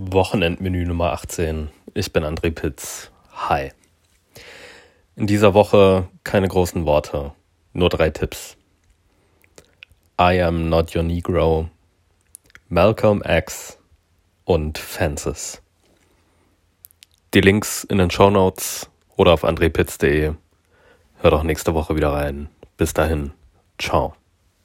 Wochenendmenü Nummer 18. Ich bin André Pitz. Hi. In dieser Woche keine großen Worte, nur drei Tipps. I am not your Negro, Malcolm X und Fences. Die Links in den Show Notes oder auf andrepitz.de. Hör doch nächste Woche wieder rein. Bis dahin. Ciao.